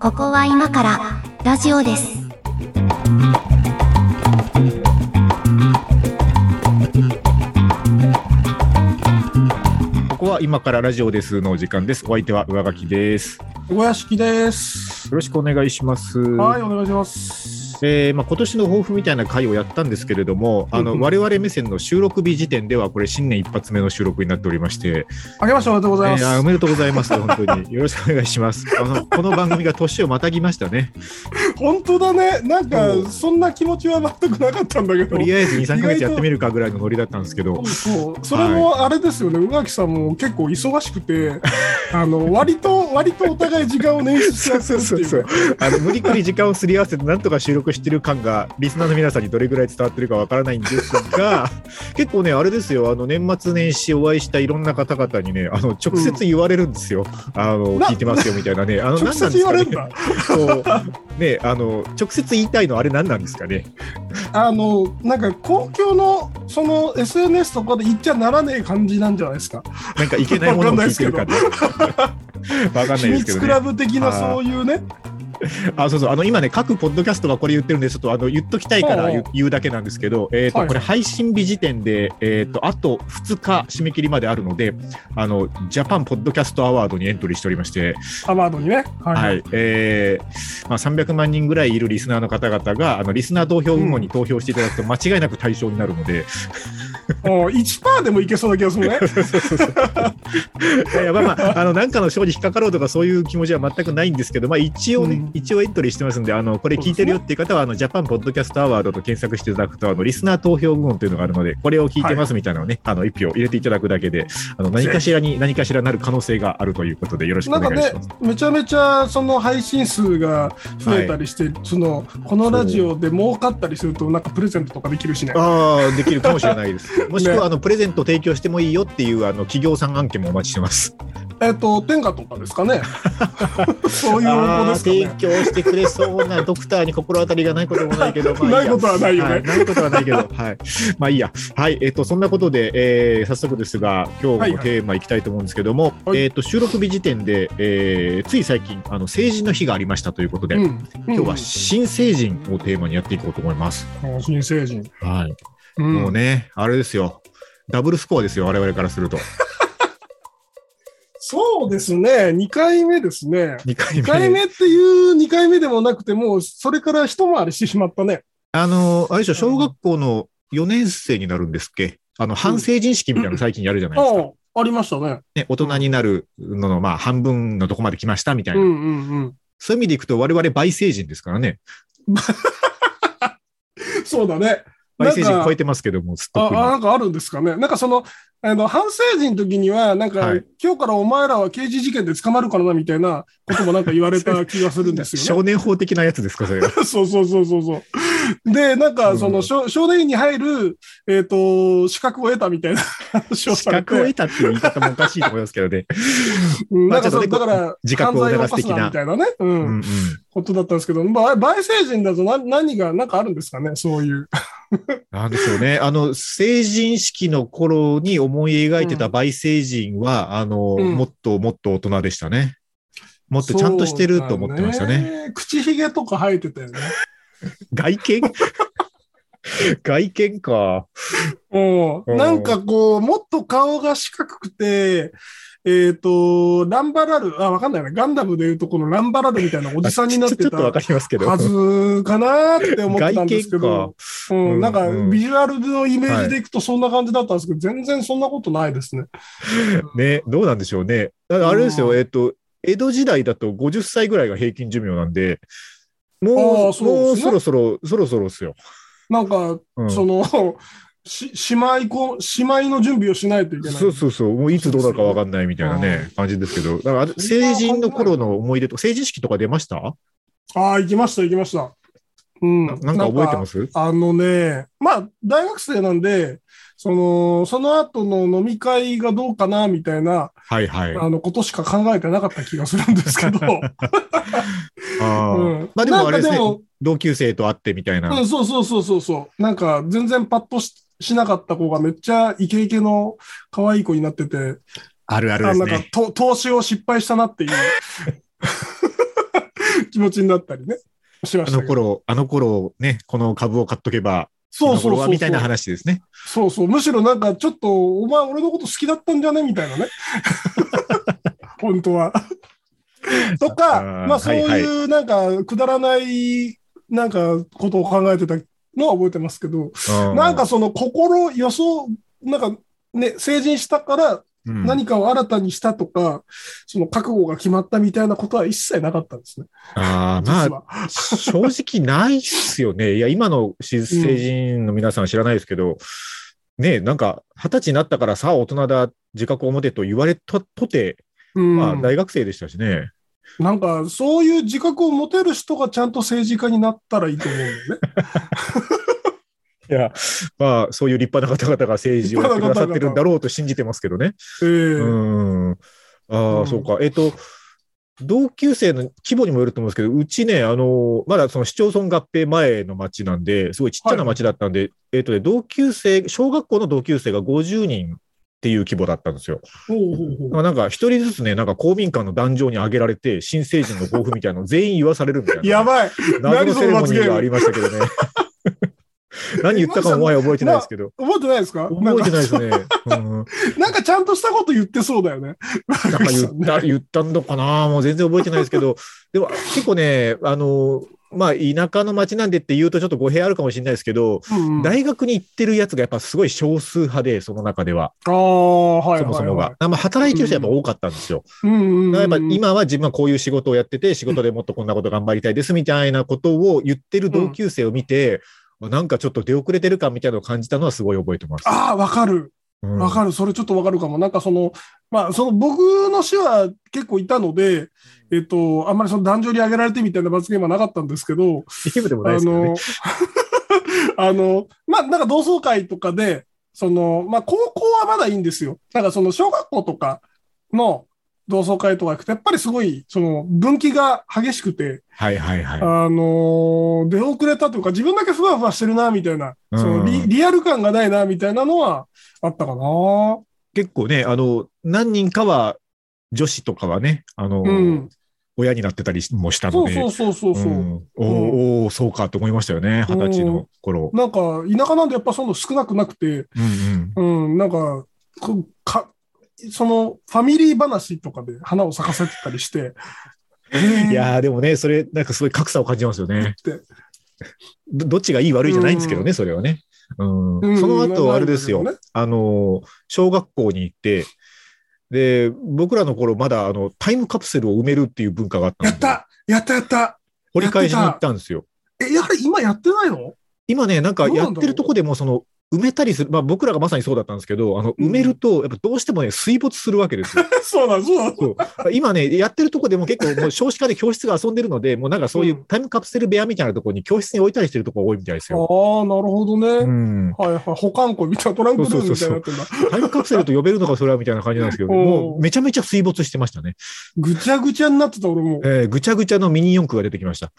ここは今からラジオです。ここは今からラジオですのお時間です。お相手は上書きです。よ小屋敷です。ろしくお願いします。はい、お願いします。えーまあ、今年の抱負みたいな回をやったんですけれども、あのうんうん我々目線の収録日時点では、これ、新年一発目の収録になっておりまして、あけましておめでとうございます。えーあおめでとうございます、本当に。よろしくお願いします。あのこの番組が年をまたぎましたね。本当だね。なんかそんな気持ちは全くなかったんだけど。とりあえず2、3ヶ月やってみるかぐらいのノリだったんですけどそう、それもあれですよね、宇垣さんも結構忙しくて、あの割と割とお互い時間を捻出し合ってるっていうそうあの無理くり時間をすり合わせて、なんとか収録してる感が、リスナーの皆さんにどれぐらい伝わってるかわからないんですが、結構ね、あれですよ、あの年末年始お会いしたいろんな方々にね、あの直接言われるんですよ、あのな聞いてますよみたいなね、あの直接言われるんだ。そうねあの直接言いたいのあれ何なんですかね。あのなんか公共のその SNS とかで言っちゃならねえ感じなんじゃないですか。なんかいけないものを聞いてるかね。わかんない秘ですけどね密クラ。ブ的なそういうね。あそうそう。あの今ね各ポッドキャストがこれ言ってるんでちょっとあの言っときたいから言う言うだけなんですけど、えーとはい。これ配信日時点で、えー、とあと2日締め切りまであるのであのジャパンポッドキャストアワードにエントリーしておりまして、アワードにね。はい。はい。えーまあ、300万人ぐらいいるリスナーの方々があのリスナー投票部門に投票していただくと間違いなく対象になるので、もう1%でもいけそうな気がするね。いやまあまああのなんかの賞に引っかかろうとかそういう気持ちは全くないんですけど、まあ、一応ね、うん一応エントリーしてますんであのこれ聞いてるよっていう方はあのジャパンポッドキャストアワードと検索していただくとあのリスナー投票部門というのがあるのでこれを聞いてますみたいなのをね、あの一票入れていただくだけであの何かしらに何かしらなる可能性があるということでよろしくおなんかね願いします。、めちゃめちゃその配信数が増えたりして、そのこのラジオで儲かったりすると、なんかプレゼントとかできるしね。ああできるかもしれないです。もしくは、あのプレゼント提供してもいいよっていうあの企業さん案件もお待ちしてます。えっと、天下とかですかね。そういうですかね。提供してくれそうなドクターに心当たりがないこともないけど、まあないことはないよねはいないことはないけど、はい。まあいいや。はい。えっ、と、そんなことで、えー早速ですが、今日のテーマいきたいと思うんですけども、はいえっ、と、収録日時点で、えーつい最近、あの、成人の日がありましたということで、うん、今日は新成人をテーマにやっていこうと思います。うん新成人。はい。うんもうね、あれですよ。ダブルスコアですよ、我々からすると。そうですね、2回目ですね。2回目。2回目っていう2回目でもなくて、もうそれから一回りしてしまったね。あの、あれでしょ、小学校の4年生になるんですっけ？あの、半成人式みたいなの 最近やるじゃないですか。ああ、ありましたね。ね、大人になるのの、まあ、半分のとこまで来ましたみたいな。うんうんうん。そういう意味でいくと、我々倍成人ですからね。そうだね。倍成なんか人超えてますけども、すっとああなんかあるんですかね？なんかその、あの、反成人の時には、なんか、はい今日からお前らは刑事事件で捕まるからな、みたいなこともなんか言われた気がするんですよね。少年法的なやつですか、それが。そうそうそうそうそう。で、なんか、その、うん少少年院に入る、えっ、と、資格を得たみたいな話を資されて。格を得たっていう言い方もおかしいと思いますけどね。うんなんかそう、まあちょっとねだから、自覚を促す的なみたいなね、うん、うんうん。ことだったんですけど、まあ、倍成人だと何何が、なんかあるんですかね、そういう。なんでしょうね。あの、成人式の頃に思い描いてた倍成人は、あの、うんもっともっと大人でしたね。もっとちゃんとしてると思ってましたね。ね。口ひげとか生えてたよね。外見？外見か。うんうんなんかこう、もっと顔が四角くて、えっ、と、ランバラル、あ、わかんないな。ガンダムでいうとこのランバラルみたいなおじさんになってたちっとわかりますけど。はずかなって思ってたんですけど、ううんん、なんかうんビジュアルのイメージでいくとそんな感じだったんですけど、全然そんなことないですね。ね、どうなんでしょうね。だからあれですよ、うんえっと、江戸時代だと50歳ぐらいが平均寿命なんで、もう、うもうそろそろ、そろそろですよ。なんか、うん。その、し姉妹こ、姉妹の準備をしないといけない。そうそうそう、もういつどうなるかわかんないみたいなね、感じですけど、だからあ成人の頃の思い出と、成人式とか出ました？ああ、行きました、行きました。うん。ななんか覚えてます？あのね、まあ、大学生なんで、その、その後の飲み会がどうかな、みたいな、はいはい。あの、ことしか考えてなかった気がするんですけど。あーうんまあでもあれですねなんかでも、同級生と会ってみたいな。うん、そうそうそうそうそう。なんか、全然パッとししなかった子がめっちゃイケイケの可愛い子になってて、あるあるあですね。なんかと投資を失敗したなっていう 気持ちになったりね、しまあしたけど。の頃、あの頃ね、この株を買っとけば、そうそうそうみたいな話ですね。そうそう。むしろなんかちょっと、お前俺のこと好きだったんじゃね？みたいなね。本当は。とか、あーまあそうはいいうなんかくだらないなんかことを考えてたのは覚えてますけど、なんかその心予想、なんかね、成人したからうん、何かを新たにしたとか、その覚悟が決まったみたいなことは一切なかったんですね。あーま実あ、は。正直ないっすよね。いや、今の成人の皆さん知らないですけど、ねなんか、二十歳になったからさあ大人だ、自覚を持てと言われたとて、うんまあ、大学生でしたしね。なんか、そういう自覚を持てる人がちゃんと政治家になったらいいと思うんだよね。いや、まあ、そういう立派な方々が政治をやってくださってるんだろうと信じてますけどね。ええうん。ああ、うんそうか。えっと、同級生の規模にもよると思うんですけど、うちね、あの、まだその市町村合併前の町なんで、すごいちっちゃな町だったんで、えっとね、同級生、小学校の同級生が50人っていう規模だったんですよ。まあなんか一人ずつね、なんか公民館の壇上に上げられて、新成人の抱負みたいなのを全員言わされるみたいな。やばい。謎のセレモニーがありましたけどね。何言ったかももはや覚えてないですけど。覚えてないですか？覚えてないですね。なんかちゃんとしたこと言ってそうだよね。なんか言った、言ったのかな？もう全然覚えてないですけど、でも結構ね、あの、まあ、田舎の町なんでって言うとちょっと語弊あるかもしれないですけど、うんうん大学に行ってるやつがやっぱすごい少数派で、その中では、ああ、はいはいはい。そもそもが。まあ、働いてる人はやっぱ多かったんですよ。うんうんうん。だからやっぱ今は自分はこういう仕事をやってて、仕事でもっとこんなこと頑張りたいですみたいなことを言ってる同級生を見て、なんかちょっと出遅れてる感みたいなのを感じたのはすごい覚えてます。ああ、わかる。うんわかる。それちょっとわかるかも。なんかその、まあ、その僕の市は結構いたので、えっと、あんまりその壇上に上げられてみたいな罰ゲームはなかったんですけど、一部でもないあですねの。あの、まあ、なんか同窓会とかで、その、まあ、高校はまだいいんですよ。なんかその小学校とかの同窓会とか行くと、やっぱりすごい、その分岐が激しくて、はいはいはい。あのー出遅れたというか、自分だけふわふわしてるな、みたいな、うんそのリリアル感がないな、みたいなのはあったかな。結構ね、あの、何人かは、女子とかはね、あの、うん。親になってたりもしたので、そうそうそうそうそう。んおーおーそうかと思いましたよね、二十歳の頃。なんか、田舎なんでやっぱその少なくなくて、うんうん。うん、なんか、こか、その、ファミリー話とかで花を咲かせてたりして、いやー、でもね、それ、なんかすごい格差を感じますよね。どどっちがいい悪いじゃないんですけどね、それはね。うん。うん。その後、あれですよ、なんだあの、小学校に行って、で、僕らの頃、まだ、あの、タイムカプセルを埋めるっていう文化があったやった。やったやった。掘り返しに行ったんですよ。え、やはり今やってないの？今ね、なんかやってるとこでも、その、埋めたりする、まあ僕らがまさにそうだったんですけど、あの、うん埋めると、やっぱどうしてもね、水没するわけですよ。そうだ、そうだ。そう今ね、やってるとこでも結構もう少子化で教室が遊んでるので、もうなんかそういううんタイムカプセル部屋みたいなところに教室に置いたりしてるところが多いみたいですよ。ああ、なるほどね。うん。はいはい。保管庫みたいな、トランクルームみたいになってんだ。タイムカプセルと呼べるのかそれはみたいな感じなんですけど、もうめちゃめちゃ水没してましたね。ぐちゃぐちゃになってた、俺も。えーぐちゃぐちゃのミニ四駆が出てきました。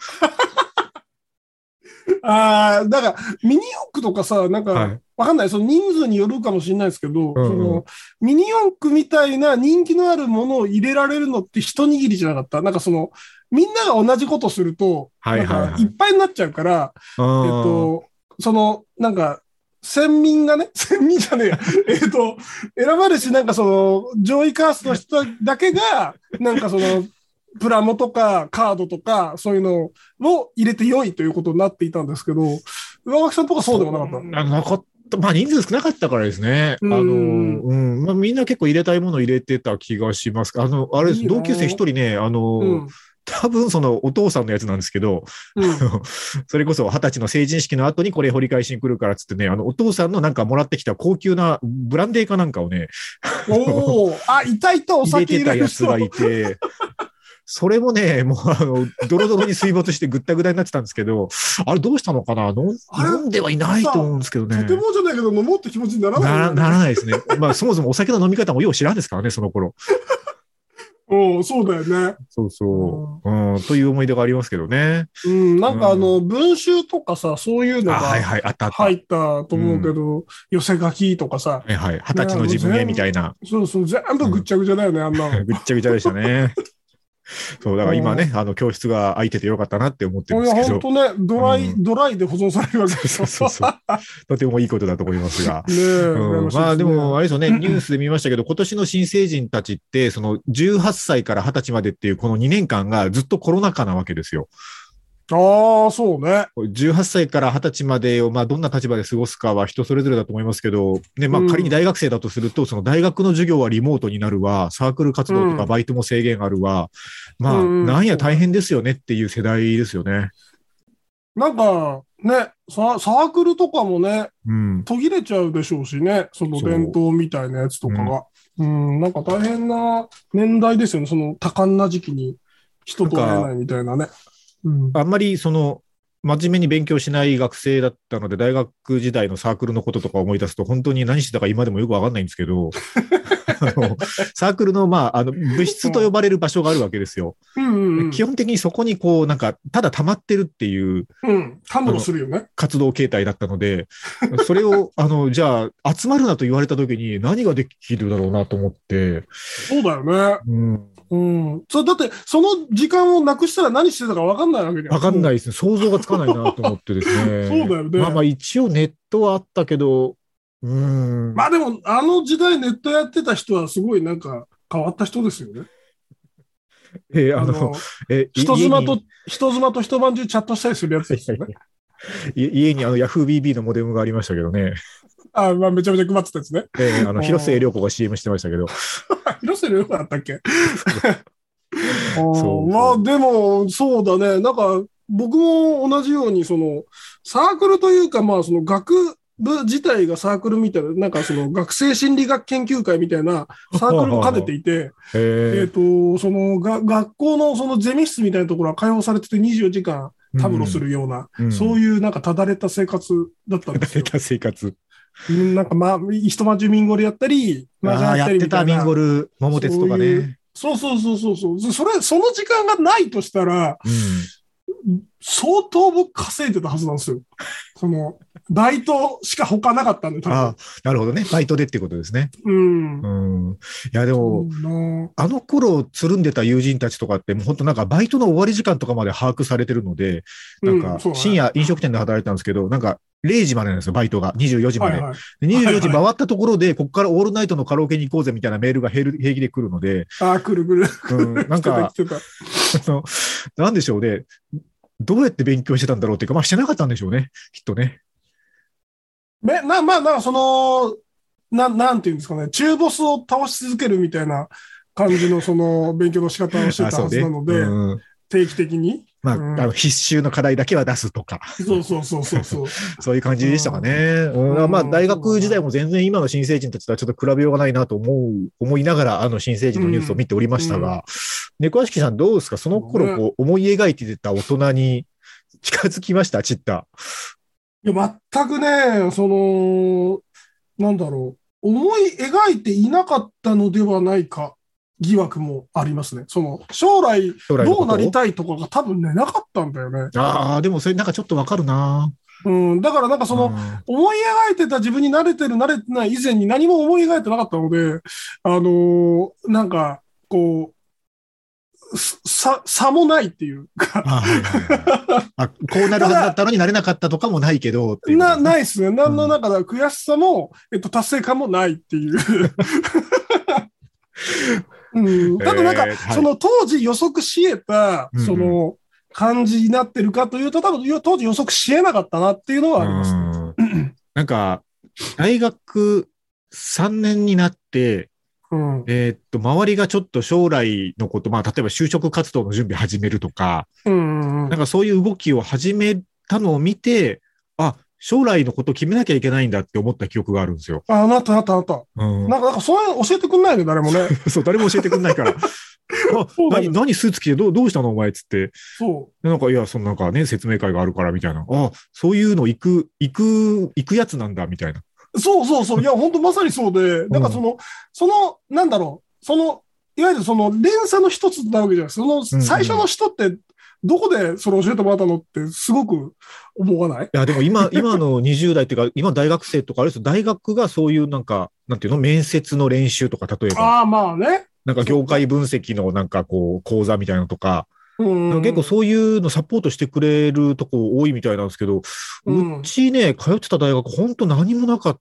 ああ、だから、ミニ四駆とかさ、なんか、わ、はい。かんない。その人数によるかもしれないですけど、うんうん。その、ミニ四駆みたいな人気のあるものを入れられるのって一握りじゃなかった？なんかその、みんなが同じことすると、はいはいはい。いっぱいになっちゃうから、えっえっと、その、なんか、先民がね、先民じゃねえや、えっと、選ばれし、なんかその、上位カーストの人だけが、なんかその、プラモとかカードとか、そういうのを入れて良いということになっていたんですけど、上垣さんとかそうでもなかった？ななかった。まあ人数少なかったからですね。あうんの、うん。まあみんな結構入れたいものを入れてた気がします。あの、あれです。いいな同級生一人ね、あの、うん。多分そのお父さんのやつなんですけど、うん。それこそ二十歳の成人式の後にこれ掘り返しに来るからっつってね、あの、お父さんのなんかもらってきた高級なブランデーかなんかをね、おお、あ、いたいたお入れてた酒入れる人。やつがいて、それもね、もうあの、ドロドロに水没してぐったぐたになってたんですけど、あれどうしたのかな？飲んではいないと思うんですけどね。とてもじゃないけど、飲もうって気持ちにならないならならないですね。まあ、そもそもお酒の飲み方もよう知らんですからね、その頃。うん、そうだよね。そうそう。うん、という思い出がありますけどね。うん、なんかあの、文集とかさ、そういうのあ、はいがはい、あったあった。入ったと思うけど、寄せ書きとかさ、はいはい。二十歳の自分へみたいな。そうそう、全部ぐっちゃぐちゃだよね、あんなの。ぐっちゃぐちゃでしたね。そう、だから今ね、あの、教室が空いててよかったなって思ってるんいや、ですけど。本当ね、ドライ、うんドライで保存されるわけでしょ。そうそうそう。とてもいいことだと思いますが。ねえ、うんまあでも、あれですよね、ニュースで見ましたけど、今年の新成人たちって、その18歳から20歳までっていうこの2年間がずっとコロナ禍なわけですよ。ああ、そうね。18歳から20歳までを、まあどんな立場で過ごすかは人それぞれだと思いますけど、ね、まあうん仮に大学生だとすると、その大学の授業はリモートになるわ、サークル活動とうんかバイトも制限あるわ、まあうんなんや大変ですよねっていう世代ですよね。なんか、ね、ササークルとかもね、うん。途切れちゃうでしょうしね、その伝統みたいなやつとかが。うん、なんか大変な年代ですよね、その多感な時期に人と会えないみたいなね。うん、あんまりその、真面目に勉強しない学生だったので、大学時代のサークルのこととか思い出すと、本当に何してたか今でもよくわかんないんですけど、あのサークルの、まあ、あの、部室と呼ばれる場所があるわけですよ。うんうんうん基本的にそこにこう、なんか、ただ溜まってるっていううん、たむろするよね。活動形態だったので、それを、あの、じゃあ、集まるなと言われた時に何ができるだろうなと思って、そうだよね。うん、うん。それだって、その時間をなくしたら何してたか分かんないわけじゃん。わかんないですね。想像がつかないなと思ってですね。そうだよねまあまあ一応ネットはあったけど、うん。まあでも、あの時代ネットやってた人はすごいなんか変わった人ですよね。えーあの、あの、え、い人妻と人妻と一晩中チャットしたりするやつですよね。い家にあの YahooBB のモデムがありましたけどね。あまあめちゃめちゃ配ってたやつね。えーあの、う ん広末涼子が CM してましたけど。広瀬涼子だったっけ？そうまあでも、そうだね。なんか、僕も同じように、その、サークルというか、まあ、その学部自体がサークルみたいな、なんかその学生心理学研究会みたいなサークルを兼ねていて、えっえーと、そのが、学校のそのゼミ室みたいなところは開放されてて24時間たむろするような、うんそういうなんかただれた生活だったんですよ。た生活。うんなんかまあ、一晩中ミンゴルやったり、麻雀ああ、ややってたミンゴル、桃鉄とかそういね。そうそうそうそうそう。それ、その時間がないとしたら、うん。相当僕稼いでたはずなんですよ。その、バイトしか他なかったんで、多ああ、なるほどね。バイトでってことですね。分。うん。うん。いや、でも、うんあの頃つるんでた友人たちとかって、もう本当なんかバイトの終わり時間とかまで把握されてるので、なんか深夜飲食店で働いてたんですけど、なんか0時までなんですよ、バイトが。24時まで。はいはい。で24時回ったところで、ここからオールナイトのカラオケに行こうぜみたいなメールが平平気で来るので、ああ、来る来る。うん、なんか なんでしょうね。どうやって勉強してたんだろうっていうか、まあしてなかったんでしょうね、きっとね。ためな、まあ、なんかその、ななんていうんですかね、中ボスを倒し続けるみたいな感じのその勉強の仕方をしてたはずなので、うん定期的に。まあ、うん。あの必修の課題だけは出すとか、そうそうそうそうそう。そういう感じでしたかね。うん。うん。まあ、大学時代も全然今の新成人たちとはちょっと比べようがないなと思う、思いながら、あの新成人のニュースを見ておりましたが、猫屋敷さんどうですか？その頃こう思い描いてた大人に近づきました？チッタ。いや、全くね、その、なんだろう、思い描いていなかったのではないか疑惑もありますね。その、将来どうなりたいとかが多分ね、なかったんだよね。ああ、でもそれなんかちょっとわかるな。うん、だからなんかその、うん思い描いてた自分に慣れてる慣れてない以前に何も思い描いてなかったので、あのーなんか、こう、す差、差もないっていうか、あはいはいはいあこうなるはずだったのになれなかったとかもないけどっていうことな、ないっすね。何の中で悔しさも、えっと、達成感もないっていう。うん、ただなんか、えーはい。その当時予測し得た、その感じになってるかというと、多分よ当時予測し得なかったなっていうのはあります。ね。うん。なんか、大学3年になって、うん。えーっと、周りがちょっと将来のこと、まあ、例えば就職活動の準備始めるとか、うんうんうん。なんかそういう動きを始めたのを見て、あ、将来のことを決めなきゃいけないんだって思った記憶があるんですよ。あ、なったなったなった。うんなんか、なんかそういうの教えてくんないね、誰もね。そう、誰も教えてくんないから。何、何スーツ着てどうどうしたのお前っつって。そでなんか、いや、そのなんかね、説明会があるからみたいな。あ、そういうの行く、行く、行くやつなんだみたいな。う。そうそうそう。いや、本当まさにそうで、なんかその、その、なんだろう、その、いわゆるその連鎖の一つなわけじゃないですか。その最初の人って、どこでそれ教えてもらったのってすごく思わない？いや、でも今、今の20代っていうか、今大学生とかあれですよ、大学がそういうなんか、なんていうの、面接の練習とか、例えば、ああ、まあね。なんか業界分析のなんかこう、講座みたいなのとか、うん。結構そういうのサポートしてくれるとこ多いみたいなんですけど、うんうちね、通ってた大学、本当何もなかった。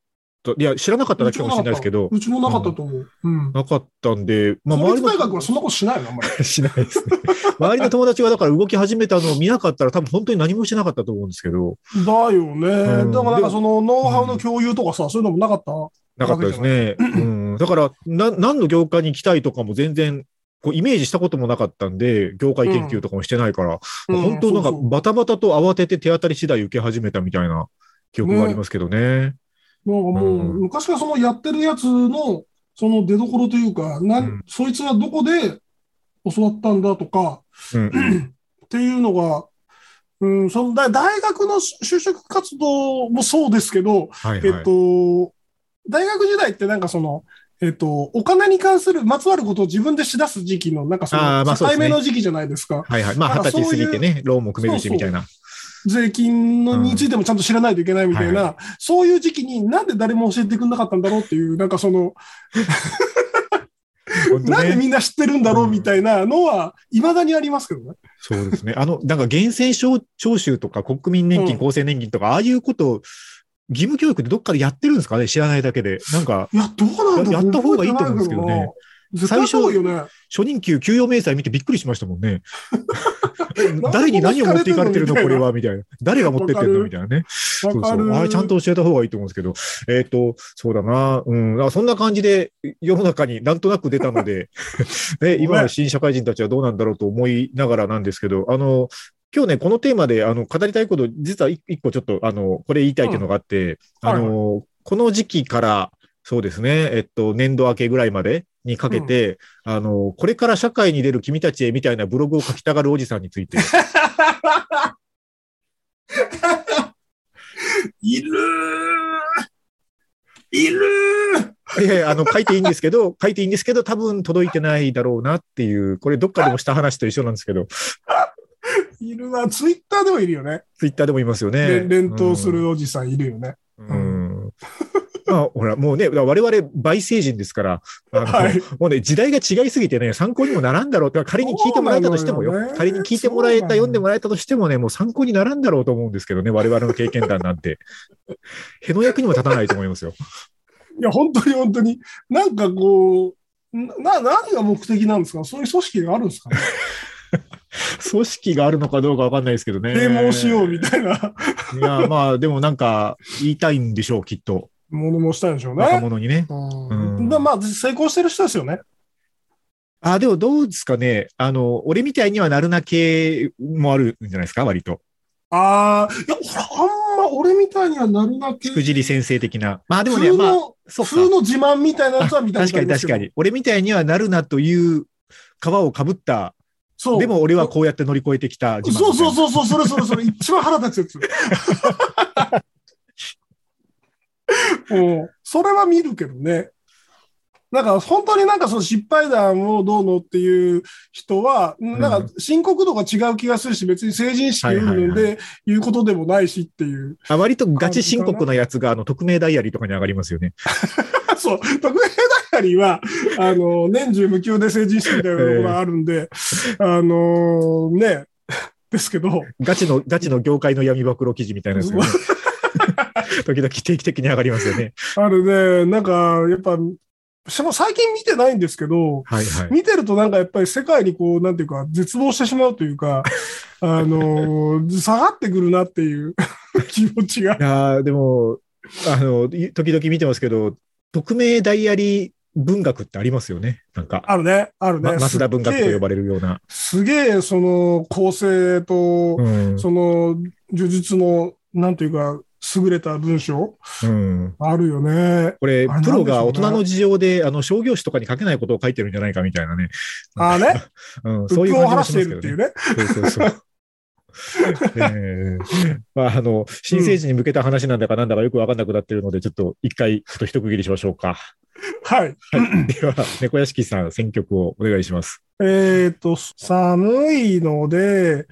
いや、知らなかっただけかもしれないですけど、うちもなかったと思う。うん。なかったんで、まあ、周りの大学はそんなことしないのあんまり。しないですね。周りの友達がだから動き始めたのを見なかったら多分本当に何もしてなかったと思うんですけど、だよね。んだからなんかそのノウハウの共有とかさ、そういうのもなかった？なかったですね。うん、だからな、何の業界に行きたいとかも全然、こうイメージしたこともなかったんで、業界研究とかもしてないから、うん本当なんかバタバタと慌てて手当たり次第受け始めたみたいな記憶がありますけどね。なんかもう、うん昔からそのやってるやつの、その出所というか、なんうんそいつはどこで教わったんだとか、うんうんっていうのが、うん、その大大学の就職活動もそうですけど、はいはい。えっと、大学時代ってなんかその、えっと、お金に関するまつわることを自分でしだす時期の、なんかその、境目の時期じゃないですか。はいはい。まあ、二十歳過ぎてね、ローンも組めるしそうそうみたいな。税金のについてもちゃんと知らないといけないみたいな、はいそういう時期になんで誰も教えてくれなかったんだろうっていう、なんかその。なんでみんな知ってるんだろうみたいなのは、未だにありますけどね。そうですね。あの、なんか源泉徴徴収とか国民年金、うん厚生年金とか、ああいうことを義務教育でどっかでやってるんですかね？知らないだけで。なんか、いや、どうなんややった方がいいと思うんですけどね覚えてないけどな。絶対やった方がいいよね。初任給給与明細見てびっくりしましたもんね。誰に何を持っていかれてるのこれはみたいな。誰が持ってってんのみたいなね。わそうそう。あれちゃんと教えた方がいいと思うんですけど。えっ、と、そうだな。うん。だからそんな感じで世の中になんとなく出たので、ね、今の新社会人たちはどうなんだろうと思いながらなんですけど、あの、今日ね、このテーマで、あの、語りたいこと、実は一一個ちょっと、あの、これ言いたいっていうのがあって、うんあの、この時期から、そうですね、えっと、年度明けぐらいまでにかけて、あの、これから社会に出る君たちへみたいなブログを書きたがるおじさんについて、いるーいるーいやいや、あの、書いていいんですけど、書いていいんですけど、多分届いてないだろうなっていう、これどっかでもした話と一緒なんですけど、いるな。ツイッターでもいるよね。ツイッターでもいますよね。連連投するおじさんいるよね。まあ、ほら、もうね、我々、倍成人ですから、はいもうね、時代が違いすぎてね、参考にもならんだろうって、仮に聞いてもらえたとしてもよ、よね仮に聞いてもらえた、読んでもらえたとしてもね、もう参考にならんだろうと思うんですけどね、我々の経験談なんて。への役にも立たないと思いますよ。いや、本当に本当に。なんかこう、な、何が目的なんですか？そういう組織があるんですかね？組織があるのかどうかわかんないですけどね。啓蒙しようみたいないや、まあ、でもなんか、言いたいんでしょう、きっと。ものもしたいんでしょう若ね。者にね。うんまあ、成功してる人ですよね。あ、でもどうですかね。あの、俺みたいにはなるな系もあるんじゃないですか、割と。ああ、いや、あんま俺みたいにはなるなけ。しくじり先生的な。まあでもね、まあ。普通の自慢みたいなやつは見たこと確かに確かに。俺みたいにはなるなという皮をかぶった。そう。でも俺はこうやって乗り越えてきた自慢そうそうう。そうそう、それそれそれ、一番腹立つやつ。うんそれは見るけどね。なんか本当になんかその失敗談をどうのっていう人は、なんか深刻度が違う気がするし、別に成人式云々で言うことでもないしっていう。あ割とガチ深刻なやつが、あの、匿名ダイアリーとかに上がりますよね。そう、特命ダイアリーは、あの、年中無休で成人式みたいなのがあるんで、あのね、ですけど、ガチの、ガチの業界の闇暴露記事みたいなやつがね。時々定期的に上がりますよね。あるね、なんか、やっぱ、しかも最近見てないんですけど、はいはい。見てるとなんかやっぱり世界にこう、なんていうか、絶望してしまうというか、あのー下がってくるなっていう 気持ちがい。やーでも、あの、い時々見てますけど、匿名ダイアリー文学ってありますよね。なんか。あるね、あるね。ま、増田文学と呼ばれるような。すげえ、すげえその、構成と、うん。その、呪術の、なんていうか、優れた文章うん。あるよね。これ、プロが大人の事情で、あの、商業誌とかに書けないことを書いてるんじゃないかみたいなね。ああね、うん、そういう感じもしているっていうしますけどね。ね。そうそうそう。えー まあ、あの、新生児に向けた話なんだかなんだかよくわかんなくなってるので、ちょっと一回、ちょっと一区切りしましょうか。はい。はい。では、猫屋敷さん、選曲をお願いします。えっ、と、寒いので、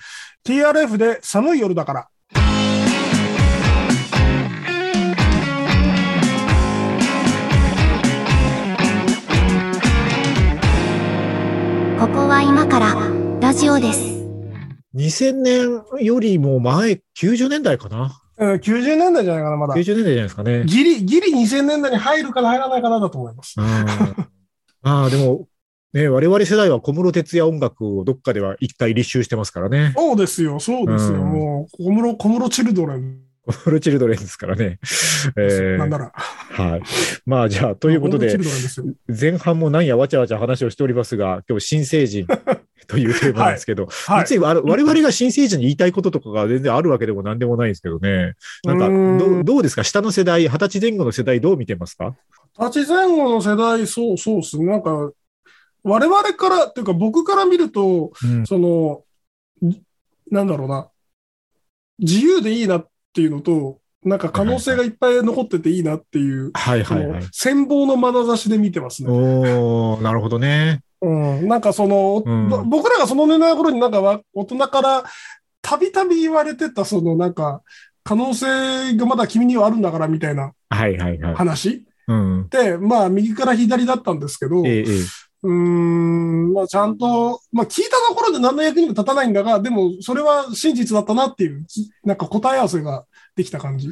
TRF で寒い夜だから。ここは今からラジオです。2000年よりも前、90年代かな？うん90年代じゃないかな、まだ。90年代じゃないですかね。ギリ、ギリ2000年代に入るかな入らないかなだと思います。うんああ、でも、ね、我々世代は小室哲哉音楽をどっかでは一回立秋してますからね。そうですよ、そうですよ。うんもう、小室、小室チルドレン。小室チルドレンですからね。えーなんなら。はい。まあ、じゃあ、ということで。前半もなんやわちゃわちゃ話をしておりますが、今日新成人 というテーマなんですけど、はい。別に我々が新成人に言いたいこととかが全然あるわけでも何でもないんですけどね。なんかどう、どうですか？下の世代、二十歳前後の世代どう見てますか？立ち前後の世代、そう、そうですね。なんか、我々から、っていうか僕から見ると、うん。その、んなんだろうな。自由でいいなっていうのと、なんか可能性がいっぱい残ってていいなっていう、はいはいはい。羨望の眼差しで見てますね。おー、なるほどね。うん、なんかその、うんぼ僕らがその年代の頃になんかわ大人からたびたび言われてた、そのなんか、可能性がまだ君にはあるんだからみたいなはいはいはい。話うん。で、まあ右から左だったんですけど、ええええうん、まあちゃんと、まあ聞いたところで何の役にも立たないんだが、でもそれは真実だったなっていう、なんか答え合わせができた感じ。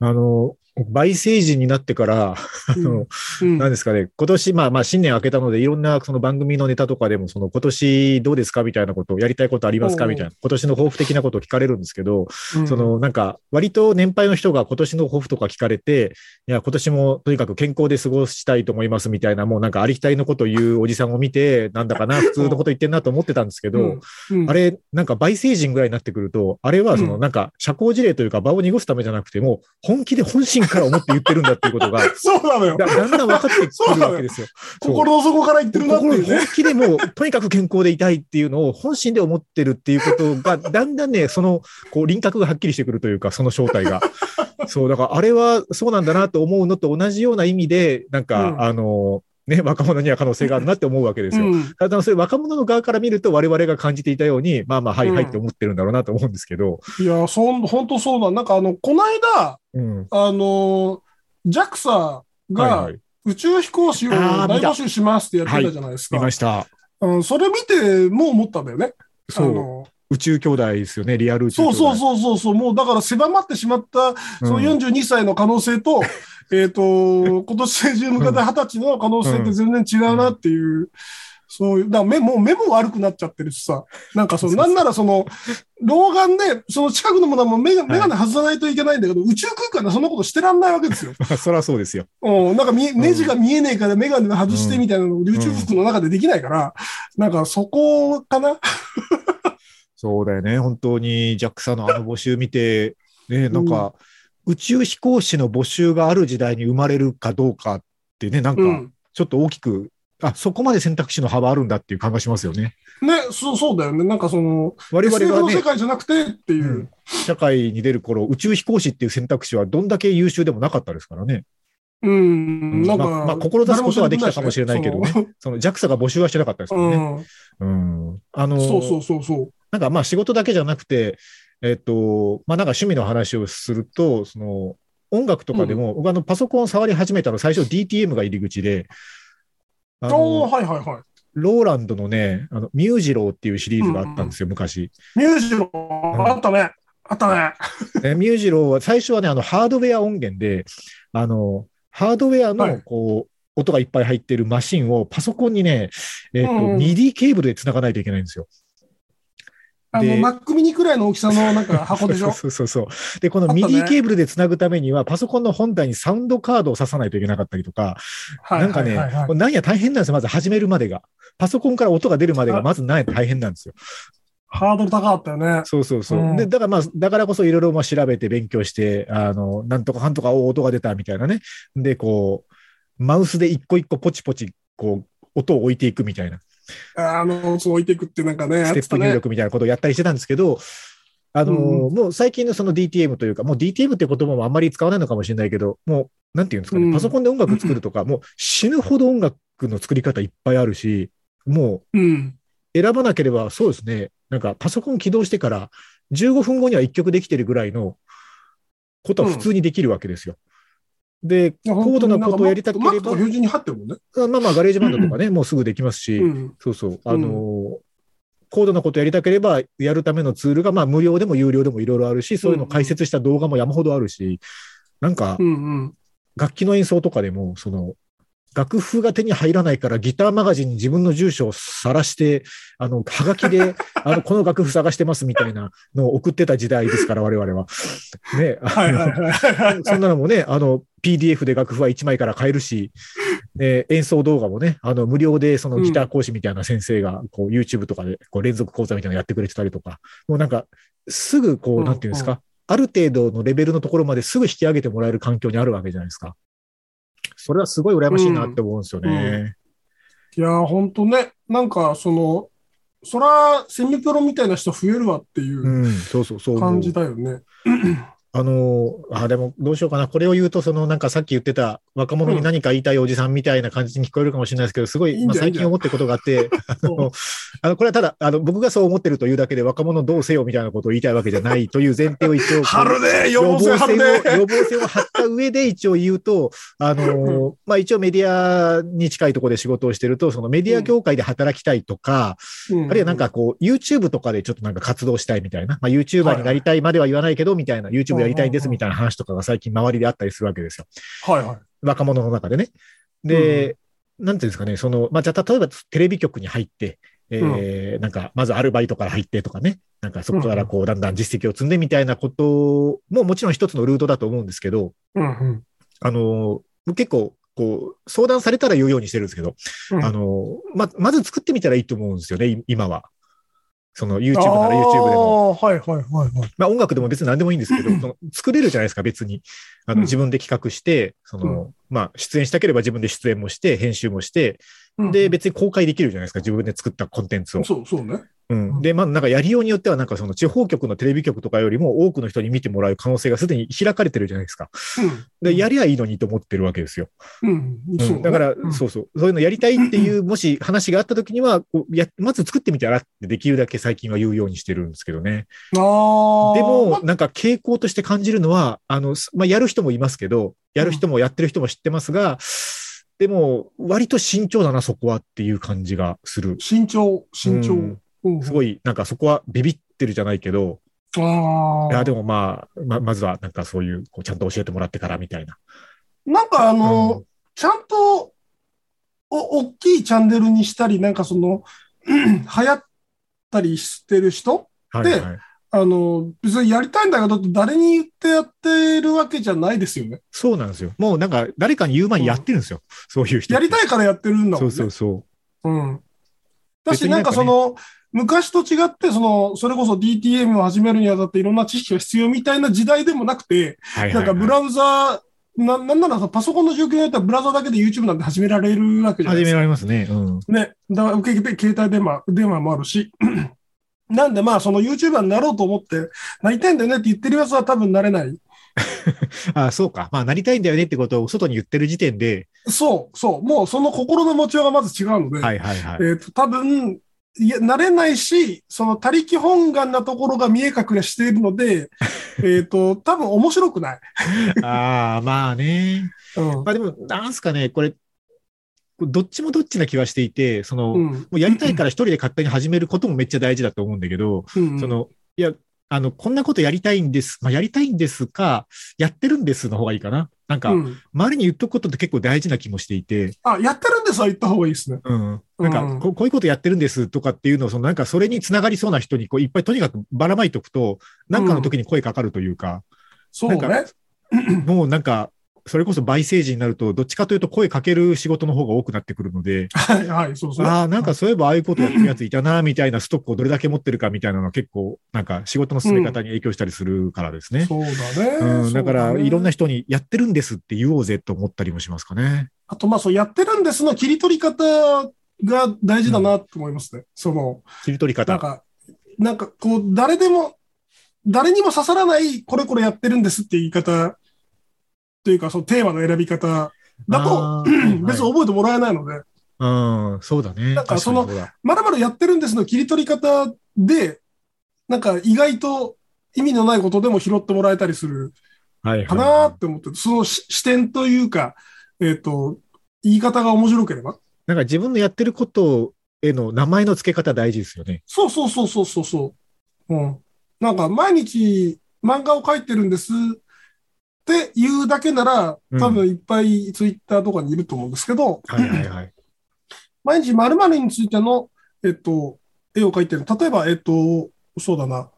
あの、倍成人になってから、あの、うん。何ですかね、今年、まあまあ新年明けたので、いろんなその番組のネタとかでも、その今年どうですかみたいなことを、やりたいことありますかみたいな、今年の抱負的なことを聞かれるんですけど、うん。そのなんか、割と年配の人が今年の抱負とか聞かれて、いや、今年もとにかく健康で過ごしたいと思いますみたいな、もうなんかありきたりのことを言うおじさんを見て、なんだかな、普通のこと言ってんなと思ってたんですけど、うん。うん。あれ、なんか倍成人ぐらいになってくると、あれはそのうん。なんか社交辞令というか場を濁すためじゃなくても、本気で本心から思って言ってるんだっていうことが、そうなのよだ。だんだん分かってくるわけですよ。心の底から言ってるなっていうね。心本気でもう、とにかく健康でいたいっていうのを本心で思ってるっていうことが、だんだんね、その、こう、輪郭がはっきりしてくるというか、その正体が。そう、だからあれはそうなんだなと思うのと同じような意味で、なんか、うんあの、ね、若者には可能性があるなって思うわけですよ。うんただ、それ若者の側から見ると我々が感じていたように、まあまあ、はいはいうんって思ってるんだろうなと思うんですけど、いや、そん、本当そうだ。なんかあの、この間、うん。あの、JAXA はいがはい。宇宙飛行士を大募集しますってやってたじゃないですか。見ました。うん、それ見て、もう思ったんだよね。そう。宇宙兄弟ですよね、リアル宇宙兄弟。そうそうそうそうそう、もうだから狭まってしまった、そのうん42歳の可能性と、えっと、今年成人向けて20歳の可能性って全然違うなっていう、そういう、だから目も、目も悪くなっちゃってるしさ、なんかその、なんならその、老眼で、その近くのものはもう目が、眼鏡外さないといけないんだけど、宇宙空間でそんなことしてらんないわけですよ。そりゃそうですよ。うん、なんか見え、ネジが見えねえから眼鏡外してみたいなのを宇宙服の中でできないから、なんかそこかな？そうだよね。本当に JAXA のあの募集見て、ね、なんか、宇宙飛行士の募集がある時代に生まれるかどうかってね、なんか、うん。ちょっと大きく、あ、そこまで選択肢の幅あるんだっていう感がしますよね。ね、そう、そうだよね。なんかその、我々が世、界じゃなくてっていう。うん社会に出る頃、宇宙飛行士っていう選択肢はどんだけ優秀でもなかったですからね。うん、なんか、まあまあ志すことはできたかもしれないけどね その JAXA が募集はしてなかったですそからのね。うん。あのうん、そうそうそうそう。なんかまあ仕事だけじゃなくて、えっと、まあなんか趣味の話をすると、その音楽とかでも、僕あのパソコンを触り始めたの最初 DTM が入り口で、あのはいはいはい。ローランドのね、あのミュージローっていうシリーズがあったんですよ、昔。ミュージロー、あったね。あったね。でミュージローは最初はね、あのハードウェア音源で、あの、ハードウェアのはいこう、音がいっぱい入ってるマシンをパソコンにね、えっ、と、うんうん MIDI ケーブルで繋がないといけないんですよ。あの、で Mac mini くらいの大きさのなんか箱でしょ？そうそうそう。で、このあったね MIDI ケーブルでつなぐためには、パソコンの本体にサウンドカードを挿さないといけなかったりとか、はいなんかね、なんや大変なんですよ、まず始めるまでが。パソコンから音が出るまでが、あまずなんや大変なんですよ。ハードル高かったよね。そうそうそう。うんで、だからまあ、だからこそいろいろまあ調べて勉強して、あの、なんとかかんとかお音が出たみたいなね。で、こう、マウスで一個一個ポチポチ、こう、音を置いていくみたいな。あの、そう置いていくってなんかね、ステップ入。力みたいなことをやったりしてたんですけど、あのーうんもう最近のその DTM というか、もう DTM って言葉もあんまり使わないのかもしれないけど、もう、なんていうんですかね、うんパソコンで音楽作るとか、もう死ぬほど音楽の作り方いっぱいあるし、もうん。う選ばなければ、そうですね、なんかパソコン起動してから15分後には1曲できてるぐらいのことは普通にできるわけですよ。で、いや高度なことをやりたければマックとか、標準に入ってるもんね。まあまあガレージバンドとかね、もうすぐできますし、うん。そうそう。あのー高度なことやりたければ、やるためのツールが、まあ、無料でも有料でもいろいろあるし、そういうのを解説した動画も山ほどあるし、なんか。楽器の演奏とかでも、その、楽譜が手に入らないから、ギターマガジンに自分の住所を晒して、あの、はがきで、あの、この楽譜探してますみたいなのを送ってた時代ですから、我々は。ね。そんなのもね、あの、PDF で楽譜は1枚から買えるし、えー演奏動画もね、あの、無料でそのギター講師みたいな先生が、こう、YouTube とかで、こう、連続講座みたいなのやってくれてたりとか、もうなんか、すぐ、こう、うんなんていうんですか、ある程度のレベルのところまですぐ引き上げてもらえる環境にあるわけじゃないですか。それはすごい羨ましいなって思うんですよね。いやー、ほんとね。なんか、その、そら、セミプロみたいな人増えるわっていううんそうそうそう思う。感じだよね。あの、あ、でもどうしようかな。これを言うと、そのなんかさっき言ってた若者に何か言いたいおじさんみたいな感じに聞こえるかもしれないですけど、すごい、まあ、最近思ってることがあって、あの、あのこれはただ、あの、僕がそう思ってるというだけで若者どうせよみたいなことを言いたいわけじゃないという前提を一応こう、春ね予防線を、予防線を張った上で一応言うと、あの、まあ一応メディアに近いところで仕事をしてると、そのメディア業界で働きたいとか、うん。あるいはなんかこう、YouTube とかでちょっとなんか活動したいみたいな、まあ YouTuber になりたいまでは言わないけど、みたいな、YouTube やりたいですみたいな話とかが最近周りであったりするわけですよ。はいはい。若者の中でね。で、なんていうんですかね、その、まあじゃあ例えばテレビ局に入って、えーなんか、まずアルバイトから入ってとかね、なんかそこからこう、だんだん実績を積んでみたいなことももちろん一つのルートだと思うんですけど、うんうん。あの、結構、こう、相談されたら言うようにしてるんですけど、うんあの、ま、まず作ってみたらいいと思うんですよね、い今は。その YouTube なら YouTube でも。はいはいはいはい。まあ音楽でも別に何でもいいんですけど、その作れるじゃないですか、別に。あうんの自分で企画して、その、まあ出演したければ自分で出演もして、編集もして、で、別に公開できるじゃないですか、自分で作ったコンテンツを。そうそうね。うん。で、まあなんかやりようによっては、なんかその地方局のテレビ局とかよりも多くの人に見てもらう可能性がすでに開かれてるじゃないですか。で、やりゃいいのにと思ってるわけですよ。うん。うん。だから、うんそうそう。そういうのやりたいっていう、もし話があった時には、こうやまず作ってみたらってできるだけ最近は言うようにしてるんですけどね。ああ。でもま、なんか傾向として感じるのは、あの、すまあ、やる人もいますけど、やる人もやってる人も知ってますが、でも、割と慎重だな、そこはっていう感じがする。慎重、慎重。うんうんすごい、なんかそこはビビってるじゃないけど、ああ。いや、でもまあ、ま、まずはなんかそういう、こうちゃんと教えてもらってからみたいな。なんかあの、うんちゃんと、お、大きいチャンネルにしたり、なんかその、う ん流行ったりしてる人ではいはい。あの、別にやりたいんだけどって誰に言ってやってるわけじゃないですよね。そうなんですよ。もうなんか誰かに言う前にやってるんですよ。そういう人。やりたいからやってるんだもんね。そうそうそうん。だし、なんかその、昔と違って、その、それこそ DTM を始めるにあたっていろんな知識が必要みたいな時代でもなくて、なんかブラウザー、な、なんならさパソコンの状況によってはブラウザだけで YouTube なんて始められるわけじゃない始めですかられますね。うん。ね。だから受けて携帯電話、電話もあるし。なんでまあ、その YouTuber になろうと思って、なりたいんだよねって言ってるやつは多分なれない。あそうか。まあ、なりたいんだよねってことを外に言ってる時点で、そう、そう。もうその心の持ちようがまず違うので、はいはいはい。えっ、と、多分、いや、なれないし、その他力本願なところが見え隠れしているので、えっと、多分面白くない。ああ、まあね。うん。まあでも、なんすかね、これ、どっちもどっちな気はしていて、その、うんもうやりたいから一人で勝手に始めることもめっちゃ大事だと思うんだけど、うんその、いや、あの、こんなことやりたいんです。まあ、やりたいんですか、やってるんですの方がいいかな。なんか、うん周りに言っとくことって結構大事な気もしていて、あ、やってるんですは言った方がいいですね。うん。なんかうんこ、こういうことやってるんですとかっていうのを、そのなんかそれにつながりそうな人にこういっぱいとにかくばらまいとくと、なんかの時に声かかるというか、そうね。もうなんか、それこそ倍政治になると、どっちかというと声かける仕事の方が多くなってくるので、はい、はい、そうそう。ああ、なんかそういえばああいうことやってるやついたな、みたいなストックをどれだけ持ってるかみたいなのは結構、なんか仕事の進め方に影響したりするからですね。そうだね。うん、だから、いろんな人。人にやってるんですって言おうぜと思ったりもしますかね。あと、まあ、そう、やってるんですの切り取り方が大事だなと思いますね。その、切り取り方。なんか、なんか、こう、誰でも、誰にも刺さらない、これこれやってるんですって言い方というか、そのテーマの選び方だと別に覚えてもらえないので、うん、そうだね。なんかそのまだまだやってるんですの切り取り方で、なんか意外と意味のないことでも拾ってもらえたりするはいかはなって思って、そのし視点というか、えっ、と、言い方が面白ければ。い。なんか自分のやってることへの名前の付け方大事ですよね。そうそうそうそうそうそう。うん。なんか毎日漫画を描いてるんですって言うだけなら、うん多分いっぱいツイッターとかにいると思うんですけど、はいはいはい。毎日〇〇についての、えっと、絵を描いてる。例えば、えっと、そうだな。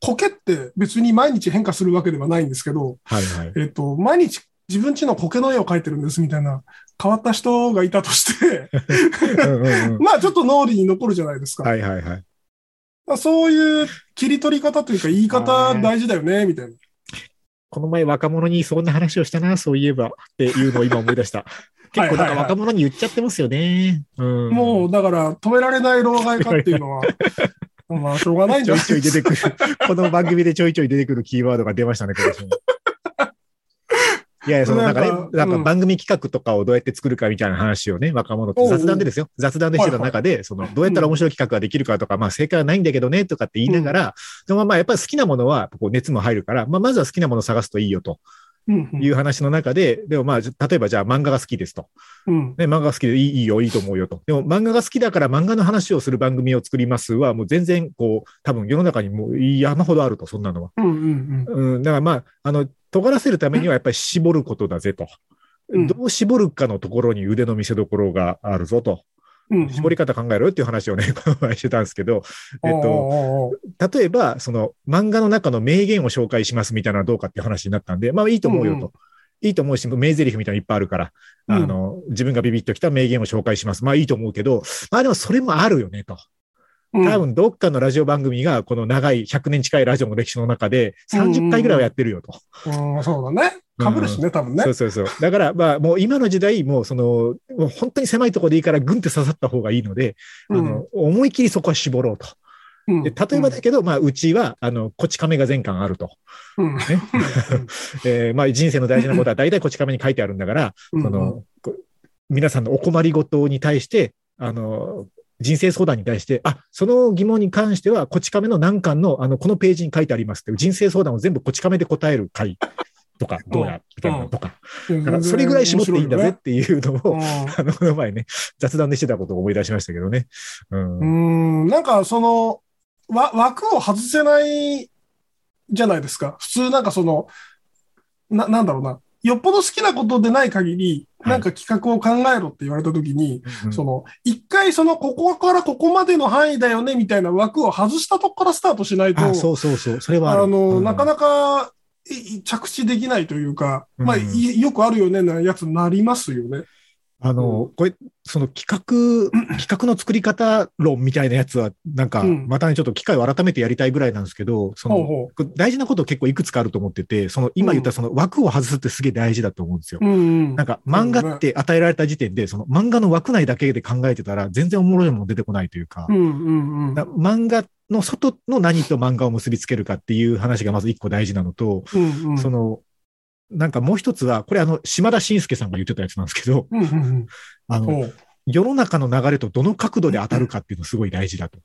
苔って別に毎日変化するわけではないんですけど、はいはい。えっと、毎日自分家の苔の絵を描いてるんですみたいな変わった人がいたとして、まあちょっと脳裏に残るじゃないですか。はいはいはい。まあそういう切り取り方というか言い方大事だよね、みたいな。この前若者にそんな話をしたな、そういえばっていうのを今思い出した。結構なんか若者に言っちゃってますよね。うん。もうだから止められない老害化っていうのは、まあしょうがないんじゃない？ちょいちょい出てくる。この番組でちょいちょい出てくるキーワードが出ましたね、今年も。いやいや、そのなんかね、なんか番組企画とかをどうやって作るかみたいな話をね、若者と雑談でですよ。雑談でしてた中で、その、どうやったら面白い企画ができるかとか、まあ正解はないんだけどね、とかって言いながら、でもまあやっぱり好きなものは、こう熱も入るから、まあまずは好きなものを探すといいよという話の中で、でもまあ、例えばじゃあ漫画が好きですと。うん。ね、漫画が好きでいいいいよ、いいと思うよと。でも漫画が好きだから漫画の話をする番組を作りますは、もう全然こう、多分世の中にもう山ほどあると、そんなのは。うんうん。うん、だからまあ、あの、尖らせるためにはやっぱり絞ることだぜと。うんどう絞るかのところに腕の見せ所があるぞと。うん。絞り方考えろよっていう話をね、この前してたんですけど、えっと、と、例えば、その漫画の中の名言を紹介しますみたいなのはどうかっていう話になったんで、まあいいと思うよと。いいと思うし、名台詞みたいなのいっぱいあるから、あの、自分がビビッときた名言を紹介します。まあいいと思うけど、まあでもそれもあるよねと。うん多分どっかのラジオ番組がこの長い100年近いラジオの歴史の中で30回ぐらいはやってるよと。うん、そうだね。被るしね、多分ねそ。うそうそう。だからまあもう今の時代もうその、もう本当に狭いところでいいからグンって刺さった方がいいので、あの、思い切りそこは絞ろうと。うんで例えばだけど、まあうちは、あの、こち亀が全巻あると。うん、ね えーまあ人生の大事なことは大体こち亀に書いてあるんだから、うんその、こ皆さんのお困りごとに対して、あの、人生相談に対して、あ、その疑問に関しては、こち亀の何巻の、あの、このページに書いてありますって、人生相談を全部こち亀で答える回とか、どうや、みたいなのとか。だからそれぐらい絞っていいんだぜっていうのを、あの、この前ね、雑談でしてたことを思い出しましたけどね。うん。うん、なんかその、わ、枠を外せないじゃないですか。普通なんかその、な、なんだろうな。よっぽど好きなことでない限り、はい。なんか企画を考えろって言われたときに、うんその、一回その、ここからここまでの範囲だよね、みたいな枠を外したとこからスタートしないと、あ、そうそうそう。それはあの、うん。なかなか、いい着地できないというか、まあ、よくあるよねなやつになりますよね。あの、これ、その企画、企画の作り方論みたいなやつは、なんか、うんまたね、ちょっと機会を改めてやりたいぐらいなんですけど、その、ほうほこれ大事なこと結構いくつかあると思ってて、その、今言ったその枠を外すってすげえ大事だと思うんですよ。う。うんうん。なんか、漫画って与えられた時点で、その漫画の枠内だけで考えてたら、全然おもろいもの出てこないというか漫画の外の何と漫画を結びつけるかっていう話がまず一個大事なのと、うんうん。その、なんかもう一つは、これあの、島田紳介さんが言ってたやつなんですけど、うんうんあの、世の中の流れとどの角度で当たるかっていうのすごい大事だと。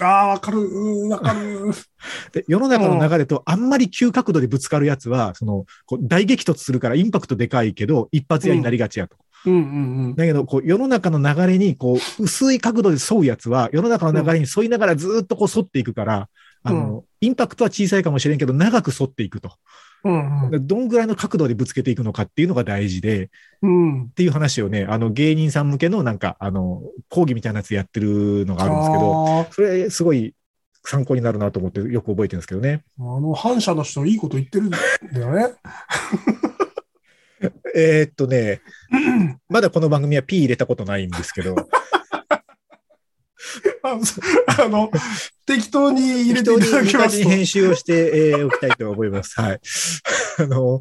ああ、わかる。うんわかる。で、世の中の流れとあんまり急角度でぶつかるやつは、その、こう大激突するからインパクトでかいけど、一発屋になりがちやと。うんうんうん。だけど、こう、世の中の流れに、こう、薄い角度で沿うやつは、世の中の流れに沿いながらずーっとこう沿っていくから、あの、インパクトは小さいかもしれんけど、長く沿っていくと。うんうんどんぐらいの角度でぶつけていくのかっていうのが大事で、うん。っていう話をね、あの、芸人さん向けのなんか、あの、講義みたいなやつやってるのがあるんですけど、あそれすごい参考になるなと思ってよく覚えてるんですけどね。ーあの反社の人いいこと言ってるんだよね。えーっとね、まだこの番組は P 入れたことないんですけど、ああの、適当に入れていただきますと。に編集をして、えーおきたいと思います。はい。あの、